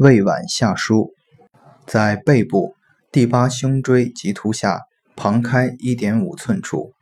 胃脘下腧，在背部第八胸椎棘突下旁开一点五寸处。